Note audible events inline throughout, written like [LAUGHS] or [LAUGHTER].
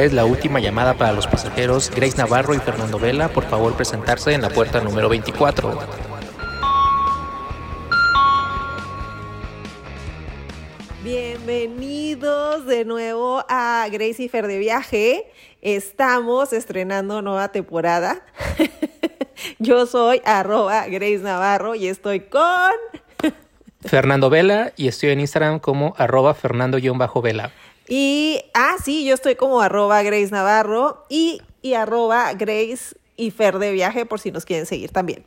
Es la última llamada para los pasajeros Grace Navarro y Fernando Vela. Por favor, presentarse en la puerta número 24. Bienvenidos de nuevo a Grace y Fer de Viaje. Estamos estrenando nueva temporada. [LAUGHS] Yo soy arroba Grace Navarro y estoy con Fernando Vela y estoy en Instagram como arroba Fernando-Vela. Y, ah, sí, yo estoy como arroba Grace Navarro y, y arroba Grace y Fer de viaje por si nos quieren seguir también.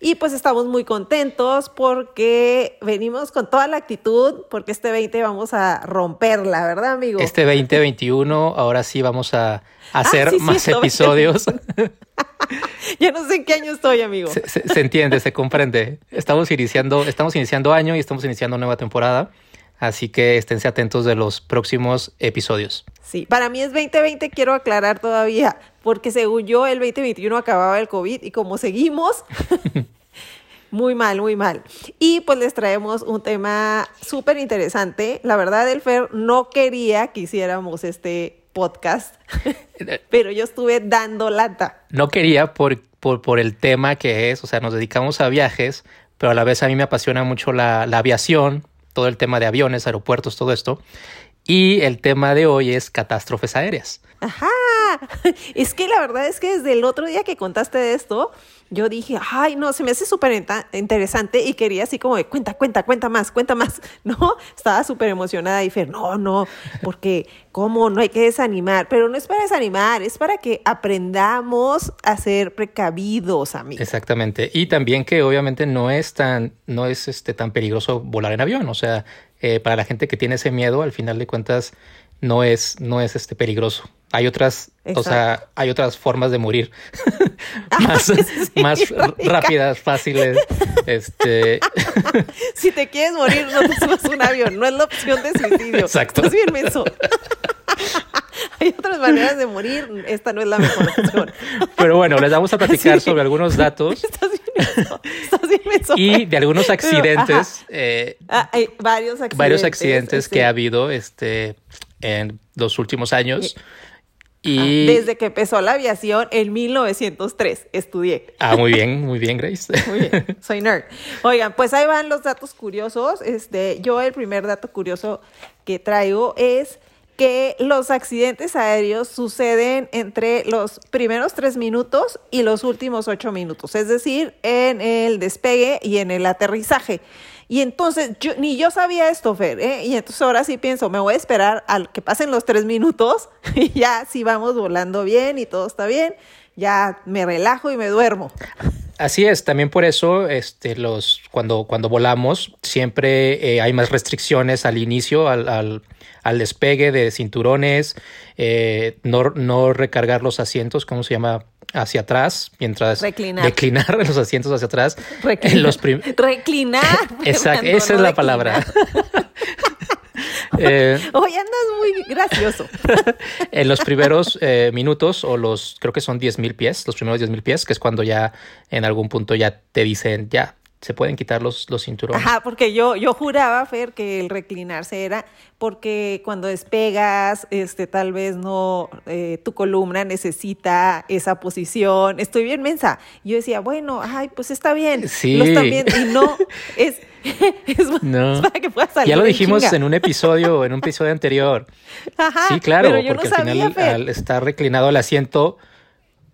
Y pues estamos muy contentos porque venimos con toda la actitud, porque este 20 vamos a romperla, ¿verdad, amigo? Este 2021, ahora sí vamos a ah, hacer más episodios. [LAUGHS] ya no sé en qué año estoy, amigo. Se, se, entiende, se comprende. Estamos iniciando, estamos iniciando año y estamos iniciando nueva temporada. Así que esténse atentos de los próximos episodios. Sí, para mí es 2020, quiero aclarar todavía, porque según yo el 2021 acababa el COVID y como seguimos, [LAUGHS] muy mal, muy mal. Y pues les traemos un tema súper interesante. La verdad, el Fer no quería que hiciéramos este podcast, [LAUGHS] pero yo estuve dando lata. No quería por, por, por, el tema que es, o sea, nos dedicamos a viajes, pero a la vez a mí me apasiona mucho la, la aviación, todo el tema de aviones, aeropuertos, todo esto. Y el tema de hoy es catástrofes aéreas. Ajá. [LAUGHS] Es que la verdad es que desde el otro día que contaste de esto, yo dije, ay, no, se me hace súper interesante y quería así como de cuenta, cuenta, cuenta más, cuenta más, [LAUGHS] ¿no? Estaba súper emocionada y dije, no, no, porque ¿cómo? No hay que desanimar, pero no es para desanimar, es para que aprendamos a ser precavidos, amigos. Exactamente, y también que obviamente no es tan, no es este, tan peligroso volar en avión, o sea, eh, para la gente que tiene ese miedo, al final de cuentas, no es, no es este peligroso. Hay otras, o sea, hay otras formas de morir [LAUGHS] más, [LAUGHS] más rápidas, fáciles. Este. [LAUGHS] si te quieres morir, no te subas un avión, no es la opción de suicidio. Exacto. Estás bien eso. hay otras maneras de morir, esta no es la mejor opción. Pero bueno, les vamos a platicar sobre algunos datos. Estás bien eso. Estás. Y de algunos [LAUGHS] accidentes. Eh, ah, hay varios accidentes. Varios accidentes que ha habido este, en los últimos años. Y... Desde que empezó la aviación en 1903 estudié. Ah, muy bien, muy bien, Grace. [LAUGHS] Muy bien, soy nerd. Oigan, pues ahí van los datos curiosos. Este, yo el primer dato curioso que traigo es que los accidentes aéreos suceden entre los primeros tres minutos y los últimos ocho minutos, es decir, en el despegue y en el aterrizaje. Y entonces, yo, ni yo sabía esto, Fer, ¿eh? y entonces ahora sí pienso, me voy a esperar al que pasen los tres minutos [LAUGHS] y ya si vamos volando bien y todo está bien, ya me relajo y me duermo. Así es, también por eso este, los, cuando, cuando volamos siempre eh, hay más restricciones al inicio, al, al despegue de cinturones, eh, no, no recargar los asientos, ¿cómo se llama? hacia atrás, mientras reclinar, declinar [LAUGHS] los asientos hacia atrás. Reclinar. los reclinar. [LAUGHS] [LAUGHS] Exacto, esa es la palabra. eh, Hoy andas muy gracioso. en los primeros eh, minutos, o los, creo que son 10 mil pies, los primeros 10 mil pies, que es cuando ya en algún punto ya te dicen, ya, se pueden quitar los, los cinturones. Ajá, porque yo, yo juraba, Fer, que el reclinarse era porque cuando despegas, este, tal vez no, eh, tu columna necesita esa posición. Estoy bien mensa. Yo decía, bueno, ay, pues está bien. Sí. Lo están bien. Y no, [LAUGHS] es, [LAUGHS] es, para que pueda salir. Ya lo dijimos en, un episodio, en un episodio anterior. [LAUGHS] Ajá. Sí, claro, porque al final, al estar reclinado el asiento,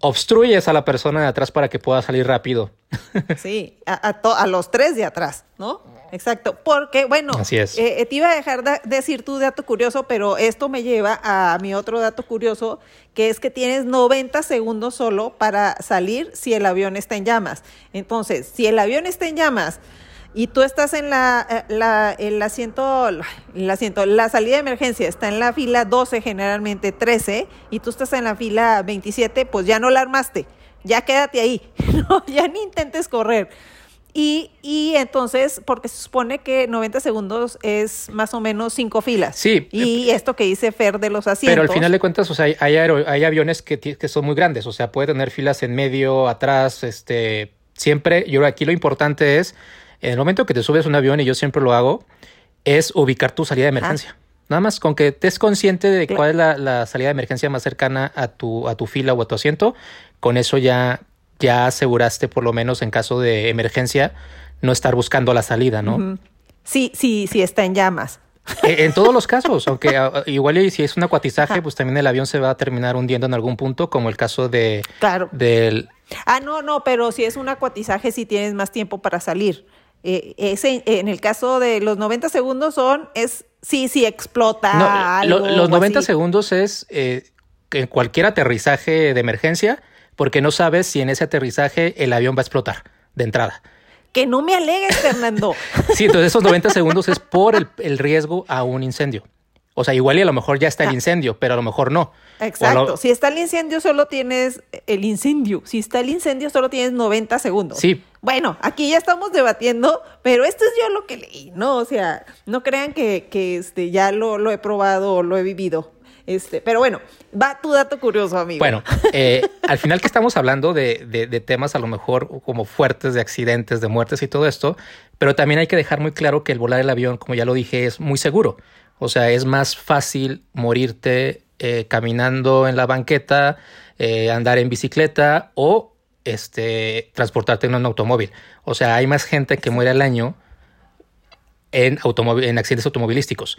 obstruyes a la persona de atrás para que pueda salir rápido. [LAUGHS] Sí, a, a, los tres de atrás, ¿no? Exacto, porque bueno, Así es. Eh, te iba a dejar de decir tu dato curioso, pero esto me lleva a mi otro dato curioso, que es que tienes 90 segundos solo para salir si el avión está en llamas. Entonces, si el avión está en llamas, y tú estás en la, eh, la, el asiento, el asiento, la salida de emergencia está en la fila 12, generalmente 13, y tú estás en la fila 27, pues ya no la armaste, ya quédate ahí, [LAUGHS] no, ya ni intentes correr. Y, y, entonces, porque se supone que 90 segundos es más o menos cinco filas. Sí. Y esto que dice Fer de los asientos. Pero al final de cuentas, o sea, hay, hay aviones que, que, son muy grandes, o sea, puede tener filas en medio, atrás, este, siempre, yo aquí lo importante es en el momento que te subes a un avión, y yo siempre lo hago, es ubicar tu salida de emergencia. Nada más con que estés consciente de cuál es la, la, salida de emergencia más cercana a tu, a tu fila o a tu asiento, con eso ya, ya aseguraste por lo menos en caso de emergencia no estar buscando la salida, ¿no? Sí, sí, sí está en llamas. Eh, en todos los casos, aunque [LAUGHS] ah, igual y si es un acuatizaje, pues también el avión se va a terminar hundiendo en algún punto, como el caso de claro. del Ah, no, no, pero si es un acuatizaje sí tienes más tiempo para salir. Eh, ese, en el caso de los 90 segundos son, es sí, sí explota no, algo. Lo, los 90 así. segundos es eh, en cualquier aterrizaje de emergencia, porque no sabes si en ese aterrizaje el avión va a explotar de entrada. Que no me alegues, Fernando. [LAUGHS] sí, entonces esos 90 segundos es por el, el, riesgo a un incendio. O sea, igual y a lo mejor ya está el incendio, pero a lo mejor no. Exacto. Lo... Si está el incendio, solo tienes el incendio. Si está el incendio, solo tienes 90 segundos. Sí. Bueno, aquí ya estamos debatiendo, pero esto es yo lo que leí, ¿no? O sea, no crean que, que este, ya lo, lo he probado o lo he vivido. Este, pero bueno, va tu dato curioso, amigo. Bueno, eh, al final que estamos hablando de, de, temas a lo mejor como fuertes, de accidentes, de muertes y todo esto, pero también hay que dejar muy claro que el volar el avión, como ya lo dije, es muy seguro. O sea, es más fácil morirte eh, caminando en la banqueta, eh, andar en bicicleta o este, transportarte en un automóvil. O sea, hay más gente que muere al año en, en accidentes automovilísticos.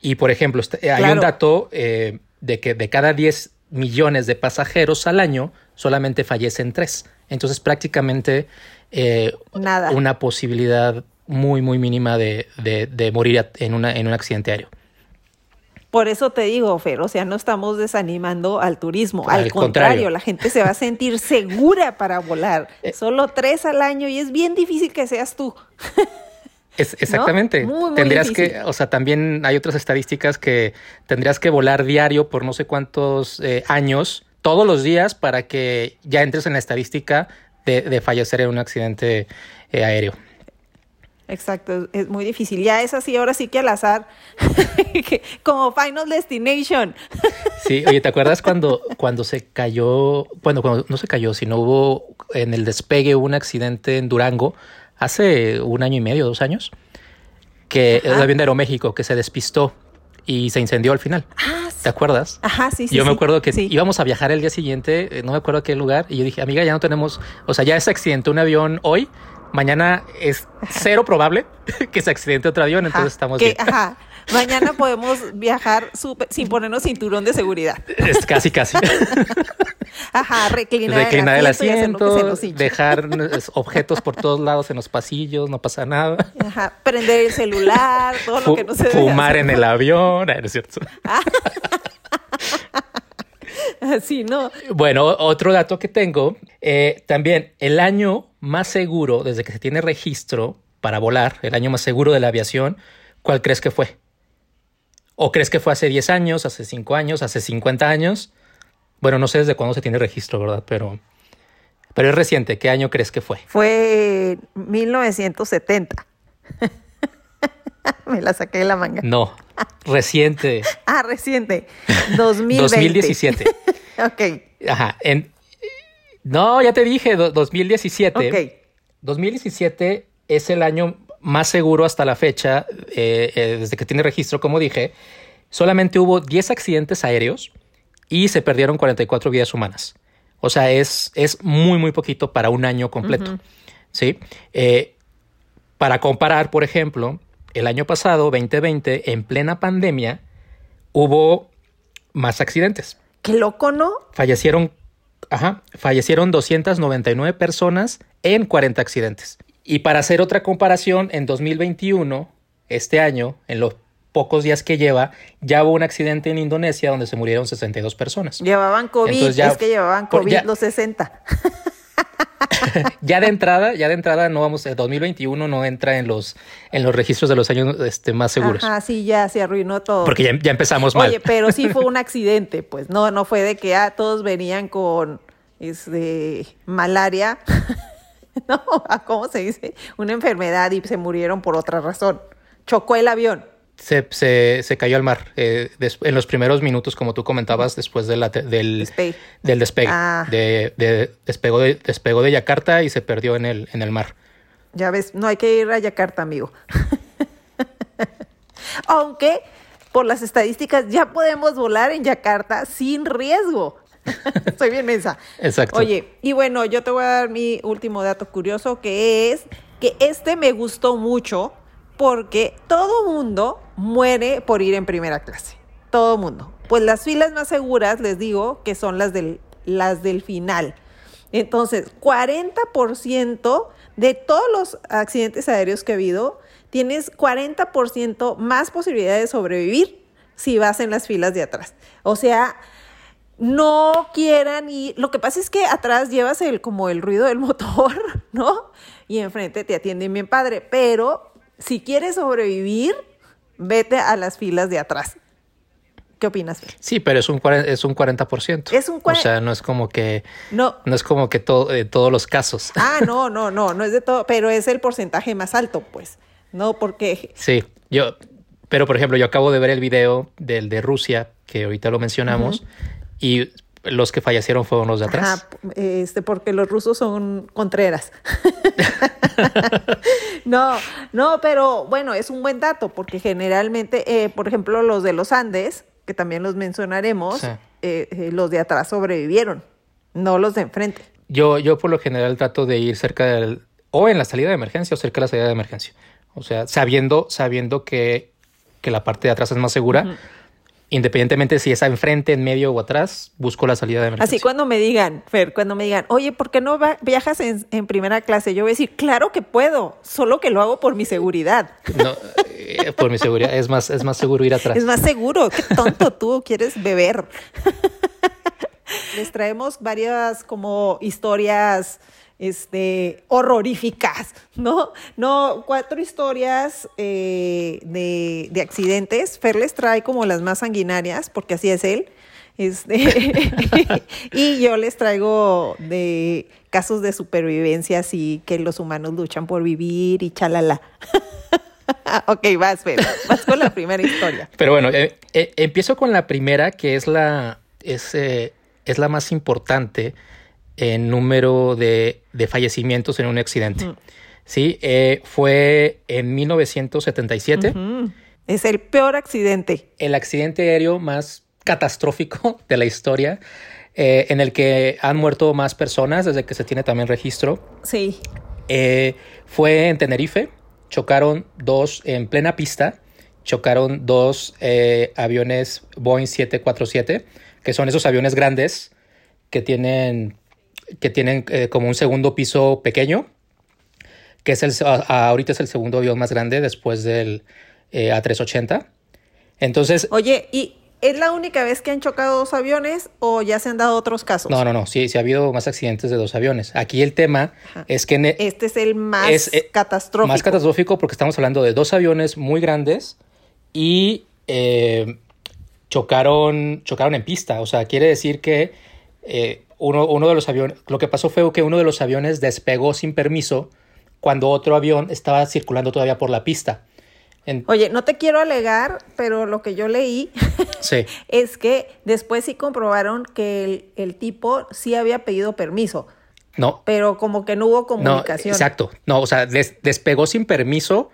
Y por ejemplo, hay claro. un dato eh, de que de cada 10 millones de pasajeros al año, solamente fallecen 3. Entonces, prácticamente eh, Nada. una posibilidad muy, muy mínima de, de, de morir en, una, en un accidente aéreo. Por eso te digo, Fer, o sea, no estamos desanimando al turismo. Al, Al contrario, contrario. la gente se va a sentir segura para volar. [LAUGHS] Solo tres al año y es bien difícil que seas tú. [LAUGHS] Es, exactamente. ¿No? Muy, muy tendrías difícil. que, o sea, también hay otras estadísticas que tendrías que volar diario por no sé cuántos eh, años, todos los días, para que ya entres en la estadística de, de fallecer en un accidente eh, aéreo. Exacto, es muy difícil. Ya es así, ahora sí que al azar, [LAUGHS] como Final Destination. Sí, oye, ¿te acuerdas cuando, cuando se cayó, bueno, cuando no se cayó, sino hubo en el despegue un accidente en Durango hace un año y medio, dos años, que Ajá. el avión de Aeroméxico que se despistó y se incendió al final. Ah, ¿Te acuerdas? Ajá, sí, sí. yo me acuerdo que sí. íbamos a viajar el día siguiente, eh, no me acuerdo a qué lugar, y yo dije, amiga, ya no tenemos, o sea, ya se accidentó un avión hoy, mañana es cero probable [LAUGHS] que se accidente otro avión, entonces Ajá, estamos que, bien. Ajá, [LAUGHS] mañana podemos viajar super, sin ponernos cinturón de seguridad. Es casi, casi. [LAUGHS] Ajá, reclinar, Reclinar el asiento, dejar objetos por todos lados en los pasillos, no pasa nada. Ajá, prender el celular, todo lo que no se debe fumar hacer. en el avión, ah, no es cierto. [LAUGHS] Así, ¿no? Bueno, otro dato que tengo, eh, también el año más seguro desde que se tiene registro para volar, el año más seguro de la aviación, ¿cuál crees que fue? ¿O crees que fue hace 10 años, hace 5 años, hace 50 años? Bueno, no sé desde cuándo se tiene registro, ¿verdad? Pero, pero es reciente. ¿Qué año crees que fue? Fue 1970. [LAUGHS] Me la saqué de la manga. No, reciente. [LAUGHS] Ah, reciente. [LAUGHS] 2020. 2017. ok, Ajá. En, no, ya te dije, do- 2017. ok. 2017 es el año más seguro hasta la fecha, eh, eh, desde que tiene registro, como dije. Solamente hubo 10 accidentes aéreos y se perdieron 44 vidas humanas. O sea, es, es muy, muy poquito para un año completo. ¿Sí? Eh, para comparar, por ejemplo, el año pasado, 2020, en plena pandemia, hubo más accidentes. Qué loco, ¿no? Fallecieron, ajá, fallecieron 299 personas en 40 accidentes. Y para hacer otra comparación, en 2021, este año, en los pocos días que lleva, ya hubo un accidente en Indonesia donde se murieron 62 personas. Llevaban COVID, ya- es que llevaban COVID ya- los 60. [LAUGHS] [LAUGHS] Ya de entrada, ya de entrada no vamos, el 2021 no entra en los, en los registros de los años este, más seguros. Ajá, sí, ya se arruinó todo. Porque ya, ya empezamos mal. Oye, pero sí fue [LAUGHS] un accidente, pues no, no fue de que ah, todos venían con este, malaria, [LAUGHS] no, ah, ¿cómo se dice? Una enfermedad y se murieron por otra razón. Chocó el avión. Se, se, se cayó al mar eh, des- en los primeros minutos, como tú comentabas, después de la te- del, del despegue. Ah. De, de- despegó de, despegó de Yakarta y se perdió en el, en el mar. Ya ves, no hay que ir a Yakarta, amigo. [LAUGHS] Aunque por las estadísticas, ya podemos volar en Yakarta sin riesgo. [LAUGHS] Estoy bien mensa. Exacto. Oye, y bueno, yo te voy a dar mi último dato curioso, que es que este me gustó mucho porque todo mundo muere por ir en primera clase. Todo mundo. Pues las filas más seguras, les digo, que son las del, las del final. Entonces, 40% de todos los accidentes aéreos que ha habido, tienes 40% más posibilidades de sobrevivir si vas en las filas de atrás. O sea, no quieran y lo que pasa es que atrás llevas el como el ruido del motor, [LAUGHS] ¿no? Y enfrente te atienden bien padre, pero si quieres sobrevivir, vete a las filas de atrás. ¿Qué opinas? Sí, pero es un, es un 40%. Es un 40%. O sea, no es como que no, no es como que todo de todos los casos. [LAUGHS] Ah, no, no, no, no es de todo, pero es el porcentaje más alto, pues. No, porque Sí, yo pero por ejemplo, yo acabo de ver el video del de Rusia que ahorita lo mencionamos y los que fallecieron fueron los de atrás. Ajá, este, porque los rusos son contreras. [LAUGHS] no, no, pero bueno, es un buen dato, porque generalmente, eh, por ejemplo, los de los Andes, que también los mencionaremos, eh, eh, los de atrás sobrevivieron, no los de enfrente. Yo, yo por lo general trato de ir cerca del, o en la salida de emergencia o cerca de la salida de emergencia. O sea, sabiendo, sabiendo que, que la parte de atrás es más segura independientemente si es enfrente, en medio o atrás, busco la salida de emergencia. Así cuando me digan, Fer, cuando me digan, oye, ¿por qué no viajas en, primera clase? Yo voy a decir, claro que puedo, solo que lo hago por mi seguridad. No, eh, por mi seguridad, es más, es más seguro ir atrás. Es más seguro, qué tonto tú quieres beber. [LAUGHS] Les traemos varias como historias este, horroríficas, ¿no? No, cuatro historias eh, de, de, accidentes. Fer les trae como las más sanguinarias, porque así es él. Este, [LAUGHS] y yo les traigo de casos de supervivencia, así que los humanos luchan por vivir y chalala. [LAUGHS] ok, vas, Fer, vas con la primera historia. Pero bueno, eh, eh, empiezo con la primera, que es la, es, es la más importante en número de, fallecimientos en un accidente. Sí, eh, fue en 1977. Es el peor accidente. El accidente aéreo más catastrófico de la historia, eh, en el que han muerto más personas desde que se tiene también registro. Sí. Eh, fue en Tenerife. Chocaron dos en plena pista. Chocaron dos aviones Boeing 747, que son esos aviones grandes que tienen que tienen eh, como un segundo piso pequeño, que es el, ahorita es el segundo avión más grande después del eh, A380. Entonces... Oye, ¿y es la única vez que han chocado dos aviones o ya se han dado otros casos? No, no, no, sí, sí ha habido más accidentes de dos aviones. Aquí el tema es que... E este es el más eh, catastrófico. Más catastrófico porque estamos hablando de dos aviones muy grandes y chocaron, chocaron en pista. O sea, quiere decir que uno, de los aviones, lo que pasó fue que uno de los aviones despegó sin permiso cuando otro avión estaba circulando todavía por la pista. Oye, no te quiero alegar, pero lo que yo leí [LAUGHS] es que después sí comprobaron que el, tipo sí había pedido permiso. No. Pero como que no hubo comunicación. exacto. No, o sea, despegó sin permiso,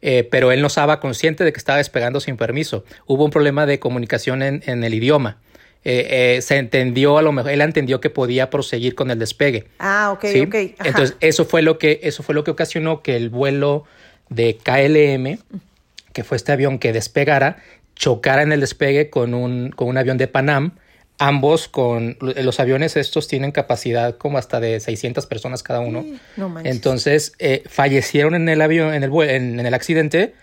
eh, pero él no estaba consciente de que estaba despegando sin permiso. Hubo un problema de comunicación en, en el idioma. Eh, eh, se entendió, a lo mejor, él entendió que podía proseguir con el despegue. Ah, ok, ok. Entonces, eso fue lo que, eso fue lo que ocasionó que el vuelo de KLM, que fue este avión que despegara, chocara en el despegue con un, con un avión de Panam. Ambos con los aviones estos tienen capacidad como hasta de 600 personas cada uno. No Entonces eh, fallecieron en el avión, en el, en, en el accidente,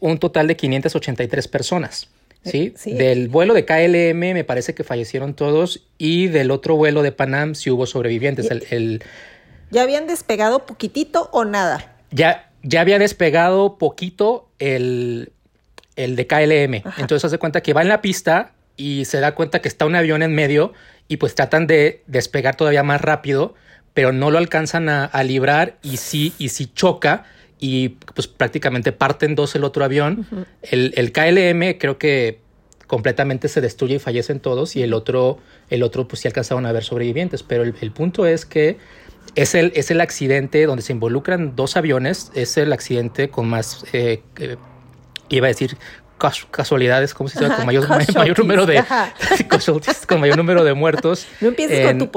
un total de 583 personas. ¿Sí? Del vuelo de KLM me parece que fallecieron todos y del otro vuelo de Panam sí hubo sobrevivientes. El, ¿Ya habían despegado poquitito o nada? Ya, ya había despegado poquito el, el de KLM. Entonces hace cuenta que va en la pista y se da cuenta que está un avión en medio y pues tratan de despegar todavía más rápido, pero no lo alcanzan a, a librar y sí, y sí choca y pues prácticamente parten dos el otro avión. el, el, KLM creo que completamente se destruye y fallecen todos y el otro, el otro pues sí alcanzaron a ver sobrevivientes, pero el, punto es que es el, es el accidente donde se involucran dos aviones, es el accidente con más, eh, iba a decir, casualidades, ¿cómo se dice? Con mayor, [LAUGHS] mayor número de [LAUGHS] con mayor número de muertos. No empieces con tu.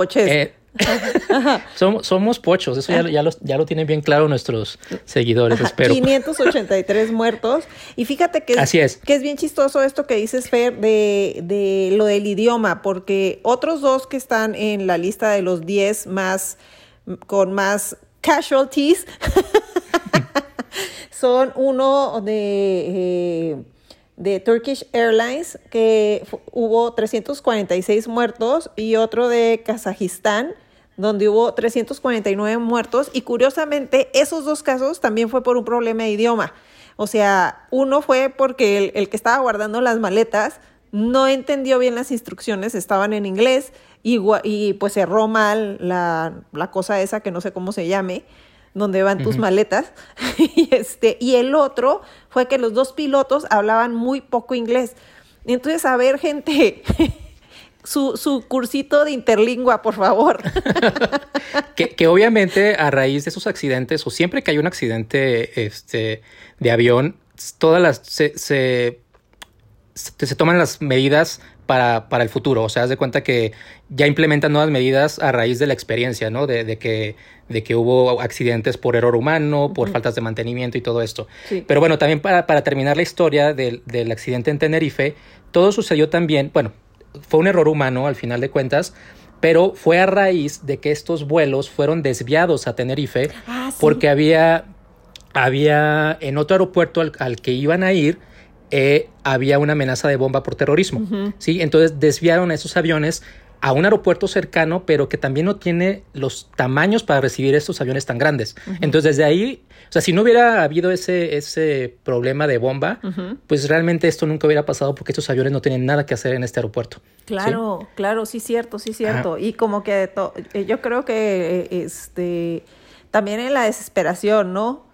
Somos, somos pochos, eso ya, ya, lo, ya lo tienen bien claro nuestros seguidores, espero. 583 muertos. Y fíjate que es, que es bien chistoso esto que dices, Fer, de, de lo del idioma, porque otros dos que están en la lista de los 10 más con más casualties [LAUGHS] son uno de, eh, de Turkish Airlines, que hubo 346 muertos, y otro de Kazajistán, donde hubo 349 muertos. Y curiosamente, esos dos casos también fue por un problema de idioma. O sea, uno fue porque el, el que estaba guardando las maletas no entendió bien las instrucciones, estaban en inglés y, y pues cerró mal la, la, cosa esa que no sé cómo se llame, donde van tus maletas. [LAUGHS] y, este, y el otro fue que los dos pilotos hablaban muy poco inglés. Entonces, a ver, gente, [LAUGHS] su, su, cursito de interlingua, por favor. [LAUGHS] que, que, obviamente a raíz de esos accidentes, o siempre que hay un accidente este, de avión, todas las se, se se, toman las medidas para, para, el futuro. O sea, haz de cuenta que ya implementan nuevas medidas a raíz de la experiencia, ¿no? De, de que, de que hubo accidentes por error humano, por faltas de mantenimiento y todo esto. Pero bueno, también para, para terminar la historia del, del, accidente en Tenerife, todo sucedió también, bueno, fue un error humano al final de cuentas, pero fue a raíz de que estos vuelos fueron desviados a Tenerife ah, porque había, había en otro aeropuerto al, al que iban a ir, eh, había una amenaza de bomba por terrorismo. ¿sí? Entonces desviaron a esos aviones a un aeropuerto cercano, pero que también no tiene los tamaños para recibir estos aviones tan grandes. Entonces, desde ahí, sea, si no hubiera habido ese, ese problema de bomba, pues realmente esto nunca hubiera pasado porque estos aviones no tienen nada que hacer en este aeropuerto. Claro, claro, sí, cierto, sí, cierto. Y como que eh, yo creo que este también en la desesperación, ¿no?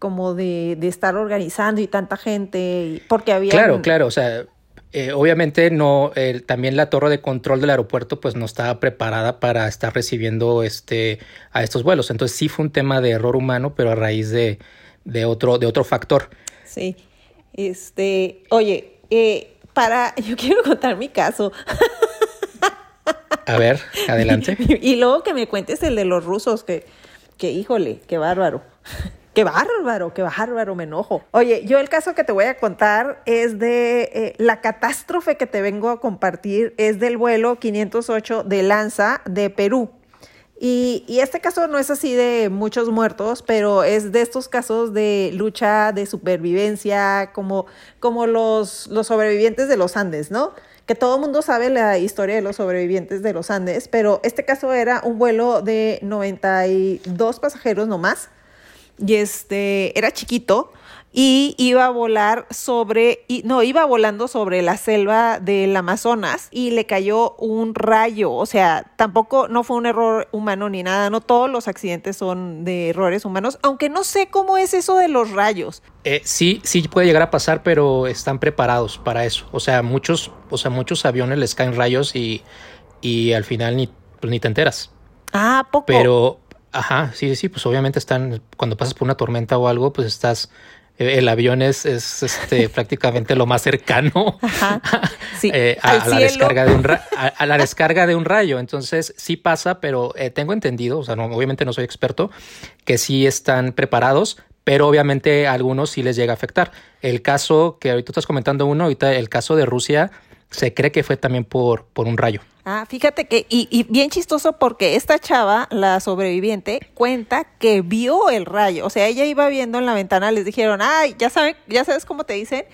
como de, de estar organizando y tanta gente, porque había... Claro, claro, o sea, eh, obviamente no, también la torre de control del aeropuerto pues no estaba preparada para estar recibiendo este, a estos vuelos. Entonces sí fue un tema de error humano, pero a raíz de, de, otro, de otro factor. Sí. Este, oye, eh, para, [LAUGHS] yo quiero contar mi caso. A ver, [LAUGHS] adelante. y, y luego que me cuentes el de los rusos, que, que híjole, qué bárbaro. Qué bárbaro, qué bárbaro, me enojo. Oye, yo el caso que te voy a contar es de eh, la catástrofe que te vengo a compartir, es del vuelo 508 de Lanza de Perú. Y, y, este caso no es así de muchos muertos, pero es de estos casos de lucha, de supervivencia, como, como los, los sobrevivientes de los Andes, ¿no? Que todo el mundo sabe la historia de los sobrevivientes de los Andes, pero este caso era un vuelo de 92 pasajeros nomás y este era chiquito y iba a volar sobre, y, no, iba volando sobre la selva del Amazonas y le cayó un rayo, o sea, tampoco no fue un error humano ni nada, no todos los accidentes son de errores humanos, aunque no sé cómo es eso de los rayos. Eh, sí, sí puede llegar a pasar, pero están preparados para eso, o sea, muchos, o sea, muchos aviones les caen rayos y, y al final ni, pues, ni te enteras. Ah, poco. Pero, Ajá, sí, sí, pues obviamente están, cuando pasas por una tormenta o algo, pues estás, eh, el avión es, es este, [LAUGHS] prácticamente lo más cercano [LAUGHS] eh, a, la descarga de un [LAUGHS] a, la descarga de un rayo. Entonces sí pasa, pero eh, tengo entendido, o sea, no, obviamente no soy experto, que sí están preparados, pero obviamente a algunos sí les llega a afectar. El caso que ahorita estás comentando uno, ahorita el caso de Rusia, se cree que fue también por, por un rayo. Ah, fíjate que, y, y, bien chistoso porque esta chava, la sobreviviente, cuenta que vio el rayo. O sea, ella iba viendo en la ventana, les dijeron, ay, ya saben, ya sabes cómo te dicen,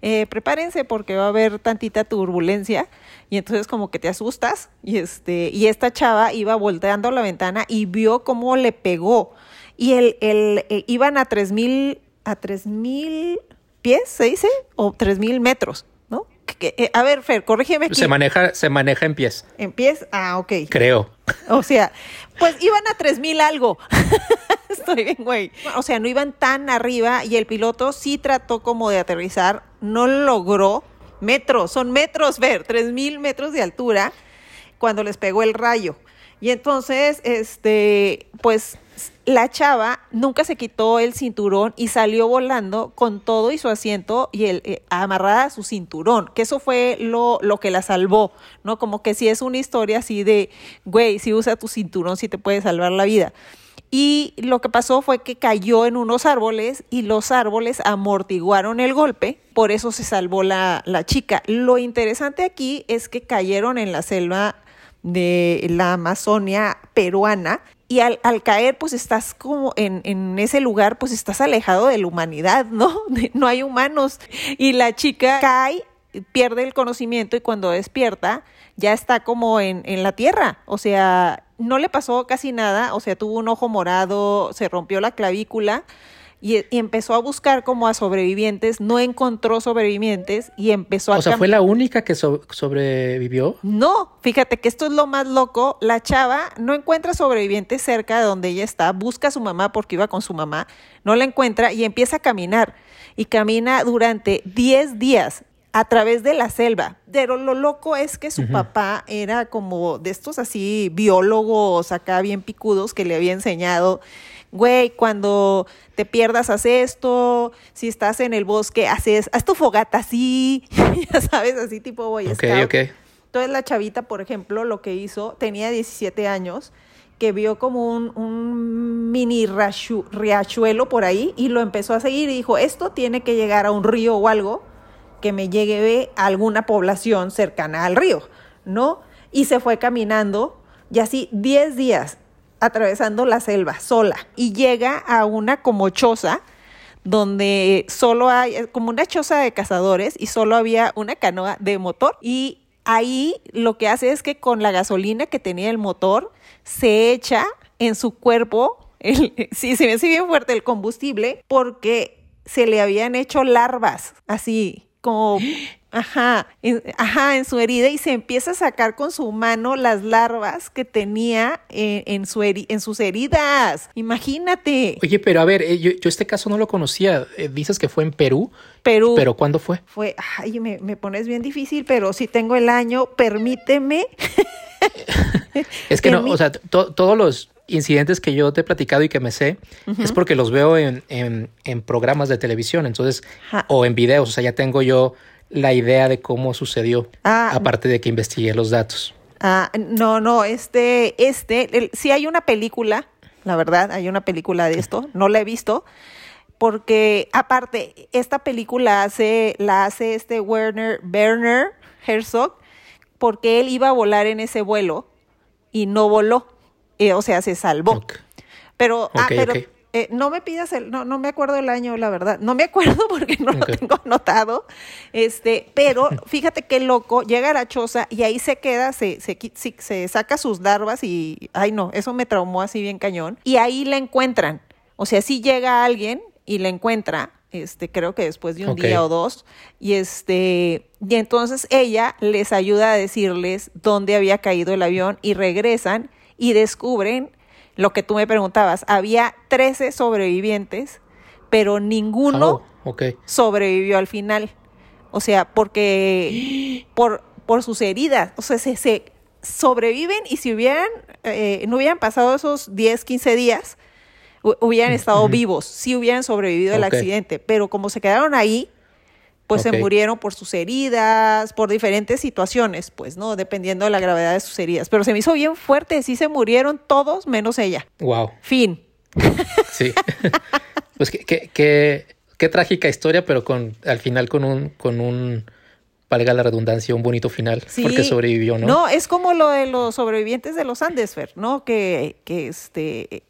eh, prepárense porque va a haber tantita turbulencia. Y entonces como que te asustas. Y este, y esta chava iba volteando la ventana y vio cómo le pegó. Y el, el eh, iban a tres mil, a tres mil pies, ¿se dice? O tres mil metros. Eh, a ver, Fer, corrígeme. Se maneja, se maneja en pies. ¿En pies? Ah, ok. Creo. O sea, pues iban a tres mil algo. [LAUGHS] Estoy bien, güey. O sea, no iban tan arriba y el piloto sí trató como de aterrizar, no logró. Metros, son metros, Fer, tres mil metros de altura cuando les pegó el rayo. Y entonces, este, pues la chava nunca se quitó el cinturón y salió volando con todo y su asiento y el, eh, amarrada a su cinturón, que eso fue lo, lo que la salvó, ¿no? Como que si es una historia así de, güey, si usa tu cinturón, si te puede salvar la vida. Y lo que pasó fue que cayó en unos árboles y los árboles amortiguaron el golpe, por eso se salvó la, la chica. Lo interesante aquí es que cayeron en la selva de la Amazonia peruana y al, caer, pues estás como en, en, ese lugar, pues estás alejado de la humanidad, ¿no? [LAUGHS] No hay humanos. Y la chica cae, pierde el conocimiento y cuando despierta ya está como en, en la tierra. O sea, no le pasó casi nada, o sea, tuvo un ojo morado, se rompió la clavícula y, y, empezó a buscar como a sobrevivientes, no encontró sobrevivientes y empezó a... O sea, ¿fue la única que so sobrevivió? No, fíjate que esto es lo más loco, la chava no encuentra sobrevivientes cerca de donde ella está, busca a su mamá porque iba con su mamá, no la encuentra y empieza a caminar y camina durante 10 días a través de la selva. Pero lo loco es que su uh -huh. papá era como de estos así biólogos acá bien picudos que le había enseñado güey, cuando te pierdas, haz esto, si estás en el bosque, haces, haz tu fogata así, [LAUGHS] ya sabes, así tipo Boy Ok, Scout. ok. Entonces la chavita, por ejemplo, lo que hizo, tenía 17 años, que vio como un, un mini riachuelo por ahí y lo empezó a seguir y dijo, esto tiene que llegar a un río o algo que me llegue a alguna población cercana al río, ¿no? Y se fue caminando y así 10 días atravesando la selva sola y llega a una como choza donde solo hay como una choza de cazadores y solo había una canoa de motor y ahí lo que hace es que con la gasolina que tenía el motor se echa en su cuerpo el, [LAUGHS] sí, se me hace bien fuerte el combustible porque se le habían hecho larvas así como [GASPS] Ajá, en, ajá, en su herida y se empieza a sacar con su mano las larvas que tenía en, en, su heri en sus heridas. Imagínate. Oye, pero a ver, eh, yo, yo, este caso no lo conocía. Eh, dices que fue en Perú. Perú. ¿Pero cuándo fue? Fue, ay, me, me pones bien difícil, pero si tengo el año, permíteme. [LAUGHS] es que no, o sea, to todos los incidentes que yo te he platicado y que me sé uh -huh. es porque los veo en, en, en programas de televisión, entonces, Ajá. o en videos, o sea, ya tengo yo la idea de cómo sucedió, ah, aparte de que investigué los datos. Ah, no, no, este, este, el, sí hay una película, la verdad, hay una película de esto, no la he visto, porque aparte, esta película hace, la hace este Werner, Werner Herzog, porque él iba a volar en ese vuelo y no voló, eh, o sea, se salvó. Okay. Pero, okay, ah, pero okay. Eh, no me pidas el, no, no me acuerdo el año, la verdad. No me acuerdo [LAUGHS] porque no okay. lo tengo anotado. Este, pero [LAUGHS] fíjate qué loco, llega a la choza y ahí se queda, se, se, se, se saca sus larvas y, ay no, eso me traumó así bien cañón. Y ahí la encuentran. O sea, sí llega alguien y la encuentra, este, creo que después de un okay. día o dos, y este, y entonces ella les ayuda a decirles dónde había caído el avión y regresan y descubren lo que tú me preguntabas, había 13 sobrevivientes, pero ninguno oh, okay. sobrevivió al final. O sea, porque [GASPS] por, por sus heridas, o sea, se, se sobreviven y si hubieran, eh, no hubieran pasado esos 10, 15 días, hubieran estado vivos, sí hubieran sobrevivido okay. el accidente, pero como se quedaron ahí, pues okay. se murieron por sus heridas, por diferentes situaciones, pues, ¿no? Dependiendo de la gravedad de sus heridas. Pero se me hizo bien fuerte, sí se murieron todos menos ella. Wow. Fin. [LAUGHS] Sí. [LAUGHS] pues qué, qué, qué, qué, trágica historia, pero con al final con un, con un, valga la redundancia, un bonito final, sí. porque sobrevivió, ¿no? No, es como lo de los sobrevivientes de los Andes, Fer, ¿no? Que, que este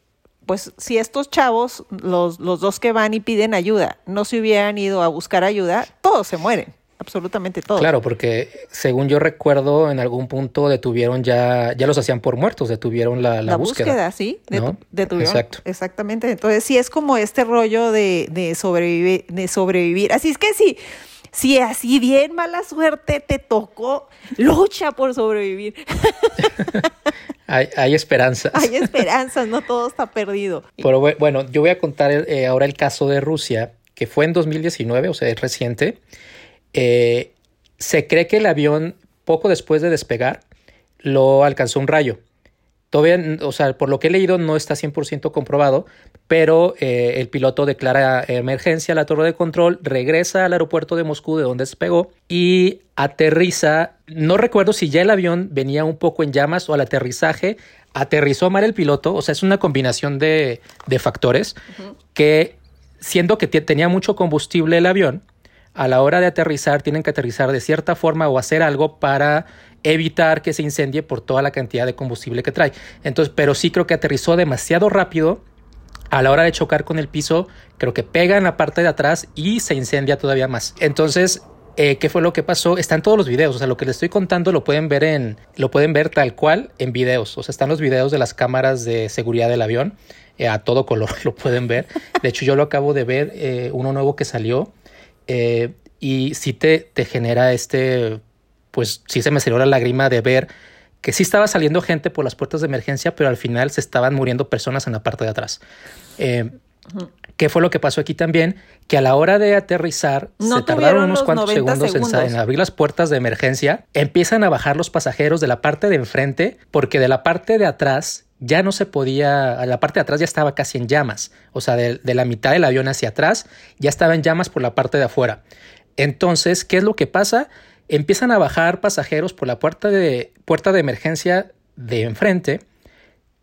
pues si estos chavos, los, los dos que van y piden ayuda, no se hubieran ido a buscar ayuda, todos se mueren, absolutamente todos. Claro, porque según yo recuerdo, en algún punto detuvieron ya, ya los hacían por muertos, detuvieron la, la, la búsqueda. búsqueda. sí, ¿no? detuvieron. Exacto. Exactamente. Entonces sí es como este rollo de, de, sobrevivir, de sobrevivir. Así es que sí. Si así bien mala suerte te tocó, lucha por sobrevivir. [LAUGHS] Hay, hay, esperanzas. Hay [LAUGHS] esperanzas, no todo está perdido. Pero bueno, yo voy a contar eh, ahora el caso de Rusia, que fue en 2019, o sea, es reciente. Eh, se cree que el avión, poco después de despegar, lo alcanzó un rayo. Todavía, o sea, por lo que he leído no está 100% comprobado, pero eh, el piloto declara emergencia a la torre de control, regresa al aeropuerto de Moscú de donde despegó y aterriza. No recuerdo si ya el avión venía un poco en llamas o al aterrizaje aterrizó mal el piloto, o sea, es una combinación de, factores que siendo que tenía mucho combustible el avión, a la hora de aterrizar tienen que aterrizar de cierta forma o hacer algo para evitar que se incendie por toda la cantidad de combustible que trae. Entonces, pero sí creo que aterrizó demasiado rápido. A la hora de chocar con el piso, creo que pega en la parte de atrás y se incendia todavía más. Entonces, eh, ¿qué fue lo que pasó? Están todos los videos, o sea, lo que les estoy contando lo pueden ver en, lo pueden ver tal cual en videos, o sea, están los videos de las cámaras de seguridad del avión, eh, a todo color [LAUGHS] lo pueden ver. De hecho, yo lo acabo de ver, eh, uno nuevo que salió, y sí te, te genera este, pues sí se me salió la lágrima de ver que sí estaba saliendo gente por las puertas de emergencia, pero al final se estaban muriendo personas en la parte de atrás. ¿Qué fue lo que pasó aquí también? Que a la hora de aterrizar se tardaron unos cuantos segundos, En, abrir las puertas de emergencia. Empiezan a bajar los pasajeros de la parte de enfrente porque de la parte de atrás ya no se podía, la parte de atrás ya estaba casi en llamas. O sea, de, de la mitad del avión hacia atrás ya estaba en llamas por la parte de afuera. Entonces, ¿qué es lo que pasa? Empiezan a bajar pasajeros por la puerta de, puerta de emergencia de enfrente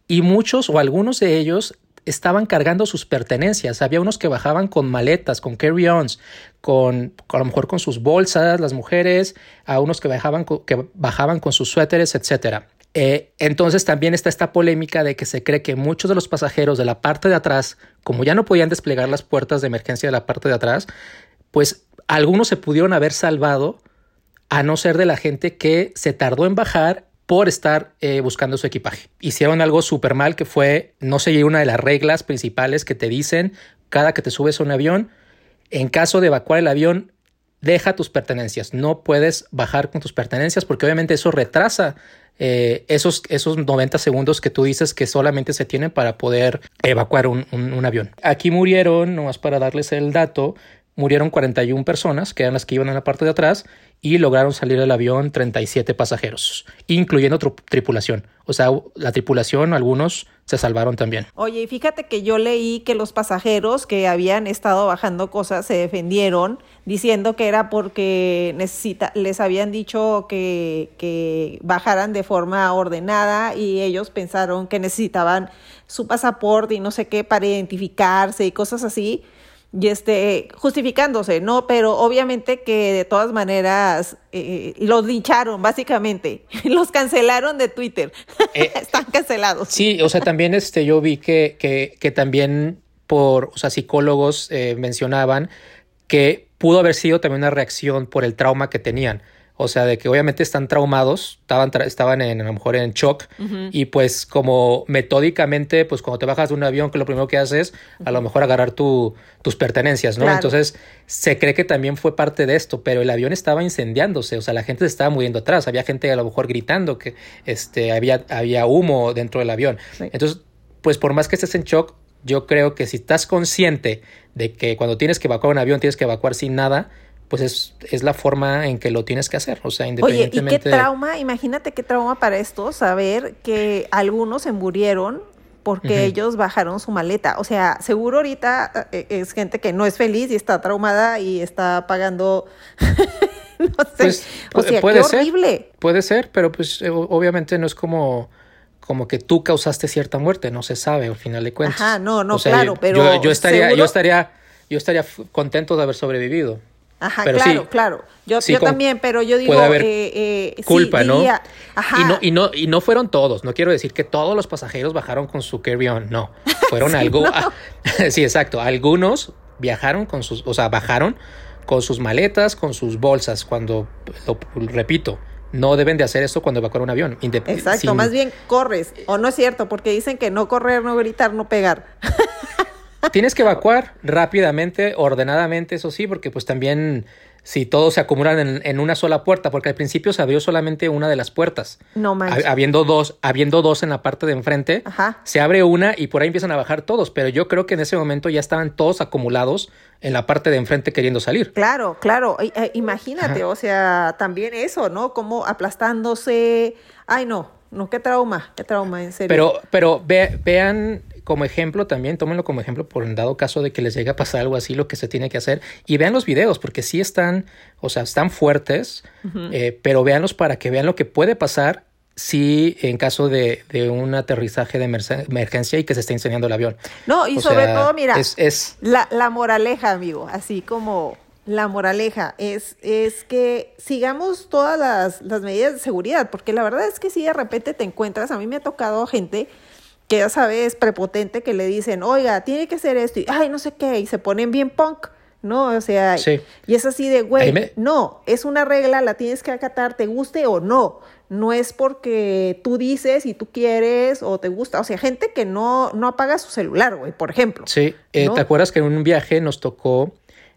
y muchos o algunos de ellos estaban cargando sus pertenencias. Había unos que bajaban con maletas, con carry-ons, con, a lo mejor con sus bolsas, las mujeres, a unos que bajaban, que bajaban con sus suéteres, etc. Eh, entonces también está esta polémica de que se cree que muchos de los pasajeros de la parte de atrás, como ya no podían desplegar las puertas de emergencia de la parte de atrás, pues algunos se pudieron haber salvado a no ser de la gente que se tardó en bajar por estar eh, buscando su equipaje. Hicieron algo súper mal que fue no seguir una de las reglas principales que te dicen cada que te subes a un avión. En caso de evacuar el avión, deja tus pertenencias. No puedes bajar con tus pertenencias porque obviamente eso retrasa eh, esos, esos 90 segundos que tú dices que solamente se tienen para poder evacuar un, un avión. Aquí murieron, nomás para darles el dato, murieron 41 personas, que eran las que iban en la parte de atrás, y lograron salir del avión 37 pasajeros, incluyendo tripulación. O sea, la tripulación, algunos se salvaron también. Oye, y fíjate que yo leí que los pasajeros que habían estado bajando cosas se defendieron diciendo que era porque necesita, les habían dicho que, que bajaran de forma ordenada y ellos pensaron que necesitaban su pasaporte y no sé qué para identificarse y cosas así y este, justificándose, ¿no? Pero obviamente que de todas maneras eh, los lincharon, básicamente. [LAUGHS] Los cancelaron de Twitter. Eh, [LAUGHS] Están cancelados. Sí, o sea, también este, yo vi que, que, que también por, o sea, psicólogos eh, mencionaban que pudo haber sido también una reacción por el trauma que tenían. O sea, de que obviamente están traumados, estaban, estaban en, a lo mejor en shock y pues como metódicamente, pues cuando te bajas de un avión, que lo primero que haces, a lo mejor agarrar tu, tus pertenencias, ¿no? Entonces se cree que también fue parte de esto, pero el avión estaba incendiándose, o sea, la gente se estaba muriendo atrás, había gente a lo mejor gritando que este, había, había humo dentro del avión. Entonces, pues por más que estés en shock, yo creo que si estás consciente de que cuando tienes que evacuar un avión tienes que evacuar sin nada, pues es, es, la forma en que lo tienes que hacer. O sea, independientemente. Oye, ¿y qué trauma? Imagínate qué trauma para esto saber que algunos se murieron porque ellos bajaron su maleta. O sea, seguro ahorita eh, es gente que no es feliz y está traumada y está pagando. [LAUGHS] no sé. Pues, o sea, puede ser, horrible. Puede ser, pero pues eh, obviamente no es como como que tú causaste cierta muerte, no se sabe al final de cuentas. Ajá, no, no, claro, pero yo, estaría, yo estaría, yo estaría contento de haber sobrevivido. Ajá, claro, claro. Yo, yo también, pero yo digo, puede eh, eh, culpa, ¿no? Ajá. Y no, y no, y no fueron todos. No quiero decir que todos los pasajeros bajaron con su carry-on. No, fueron [LAUGHS] algo. [LAUGHS] sí, exacto. Algunos viajaron con sus, o sea, bajaron con sus maletas, con sus bolsas. Cuando, lo, repito, no deben de hacer esto cuando evacuar un avión. Exacto, más bien corres. O no es cierto, porque dicen que no correr, no gritar, no pegar. [LAUGHS] Tienes que evacuar rápidamente, ordenadamente, eso sí, porque pues también si todos se acumulan en, una sola puerta, porque al principio se abrió solamente una de las puertas. No manches. Habiendo dos, habiendo dos en la parte de enfrente, se abre una y por ahí empiezan a bajar todos, pero yo creo que en ese momento ya estaban todos acumulados en la parte de enfrente queriendo salir. Claro, claro. Eh, imagínate, o sea, también eso, ¿no? Como aplastándose. Ay, no no, qué trauma, qué trauma, en serio. Pero, pero vean como ejemplo también, tómenlo como ejemplo por en dado caso de que les llegue a pasar algo así, lo que se tiene que hacer. Y vean los videos, porque sí están, o sea, están fuertes, eh, pero véanlos para que vean lo que puede pasar si en caso de, de un aterrizaje de emergencia y que se esté incendiando el avión. No, y sobre todo, mira, es, La, la moraleja, amigo, así como la moraleja es, es que sigamos todas las, las, medidas de seguridad, porque la verdad es que si de repente te encuentras, a mí me ha tocado gente que ya sabes, prepotente, que le dicen, oiga, tiene que ser esto, y ay, no sé qué, y se ponen bien punk, ¿no? O sea, y es así de, güey, no, es una regla, la tienes que acatar, te guste o no. No es porque tú dices y tú quieres o te gusta. O sea, gente que no, no apaga su celular, güey, por ejemplo. Sí, eh, ¿te acuerdas que en un viaje nos tocó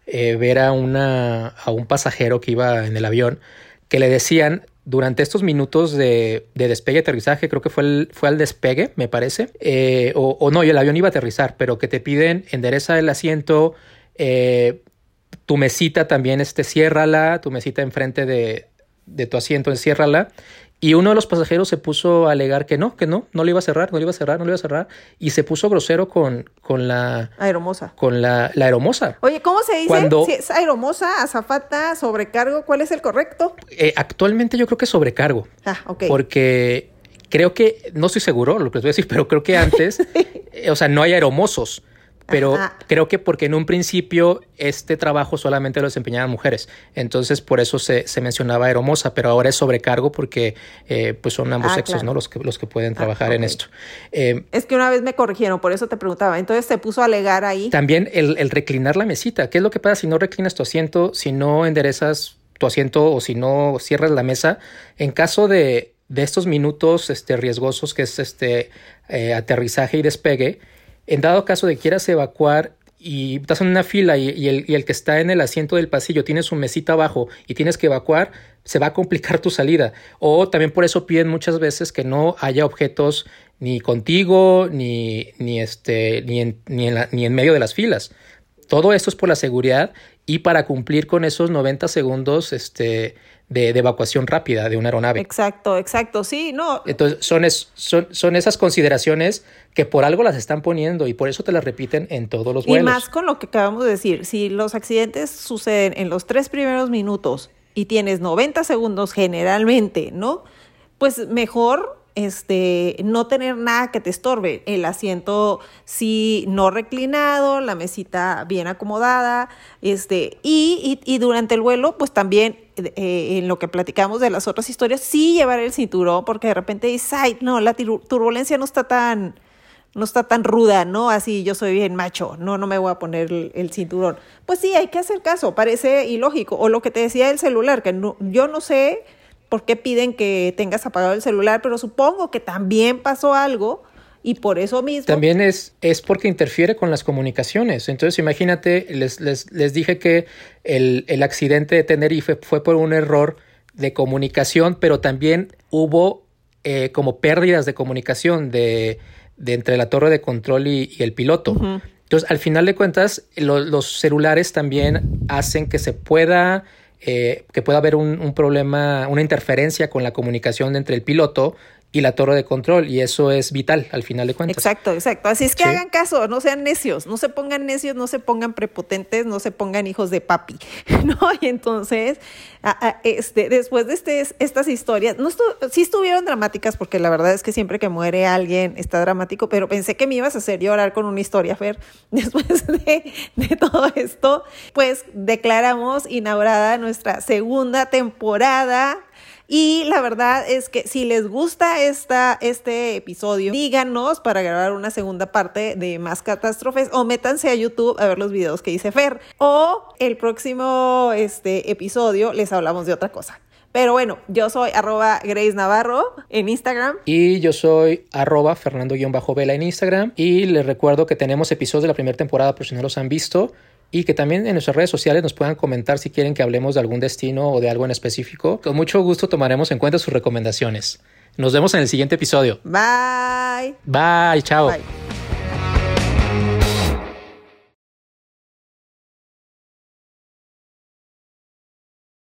eh, ver a, una, a un pasajero que iba en el avión que le decían durante estos minutos de, despegue y aterrizaje, creo que fue, fue al despegue, me parece, eh, o, no, y el avión iba a aterrizar, pero que te piden endereza el asiento, eh, tu mesita también, este, ciérrala, tu mesita enfrente de, de tu asiento, enciérrala, y uno de los pasajeros se puso a alegar que no, que no, no le iba a cerrar, no le iba a cerrar, no le iba a cerrar. Y se puso grosero con, con la... Aeromosa. Con la, la aeromosa. Oye, ¿cómo se dice? Cuando, si es aeromosa, azafata, sobrecargo, ¿cuál es el correcto? Eh, actualmente yo creo que sobrecargo. Ah, ok. Porque creo que, no estoy seguro lo que les voy a decir, [LAUGHS] pero creo que antes, [LAUGHS] eh, o sea, no hay aeromosos pero creo que porque en un principio este trabajo solamente lo desempeñaban mujeres, entonces por eso se, se mencionaba aeromosa, pero ahora es sobrecargo porque eh, pues son ambos ah, sexos, ¿no? Los que, los que pueden ah, trabajar en esto. Eh, es que una vez me corrigieron, por eso te preguntaba, entonces se puso a alegar ahí. También el, el reclinar la mesita, ¿qué es lo que pasa si no reclinas tu asiento, si no enderezas tu asiento o si no cierras la mesa? En caso de, de estos minutos este, riesgosos que es este eh, aterrizaje y despegue, en dado caso de quieras evacuar y estás en una fila y, el, que está en el asiento del pasillo tiene su mesita abajo y tienes que evacuar, se va a complicar tu salida. O también por eso piden muchas veces que no haya objetos ni contigo, ni, ni, este, ni, en, ni, en, ni en medio de las filas. Todo esto es por la seguridad y para cumplir con esos 90 segundos este, de, evacuación rápida de una aeronave. Exacto, exacto, sí, no. Entonces son, son, son esas consideraciones que por algo las están poniendo y por eso te las repiten en todos los vuelos. Y más con lo que acabamos de decir, si los accidentes suceden en los tres primeros minutos y tienes 90 segundos generalmente, ¿no? Pues mejor este, no tener nada que te estorbe, el asiento sí no reclinado, la mesita bien acomodada, este, y, y, durante el vuelo, pues también eh, en lo que platicamos de las otras historias, sí llevar el cinturón, porque de repente dices, ay, no, la turbulencia no está tan, no está tan ruda, ¿no? Así yo soy bien macho, no, no me voy a poner el, cinturón. Pues sí, hay que hacer caso, parece ilógico. O lo que te decía el celular, que yo no sé por qué piden que tengas apagado el celular, pero supongo que también pasó algo y por eso mismo. También es, es porque interfiere con las comunicaciones. Entonces, imagínate, les, les, les dije que el, el, accidente de Tenerife fue por un error de comunicación, pero también hubo eh, como pérdidas de comunicación de, de, entre la torre de control y, el piloto. Entonces, al final de cuentas, los celulares también hacen que se pueda eh, que pueda haber un, problema, una interferencia con la comunicación entre el piloto y la torre de control y eso es vital al final de cuentas. Exacto, exacto. Así es que hagan caso, no sean necios, no se pongan necios, no se pongan prepotentes, no se pongan hijos de papi, [LAUGHS] ¿no? Y entonces, este, después de este, estas historias, no sí estuvieron dramáticas porque la verdad es que siempre que muere alguien está dramático, pero pensé que me ibas a hacer llorar con una historia, Fer, [LAUGHS] después de, de todo esto, pues declaramos inaugurada nuestra segunda temporada y la verdad es que si les gusta esta, este episodio, díganos para grabar una segunda parte de más catástrofes o métanse a YouTube a ver los videos que hice Fer. O el próximo este, episodio les hablamos de otra cosa. Pero bueno, yo soy arroba Grace Navarro en Instagram. Y yo soy arroba Fernando-Vela en Instagram. Y les recuerdo que tenemos episodios de la primera temporada por si no los han visto y que también en nuestras redes sociales nos puedan comentar si quieren que hablemos de algún destino o de algo en específico. Con mucho gusto tomaremos en cuenta sus recomendaciones. Nos vemos en el siguiente episodio. Bye. Bye, chao. Bye.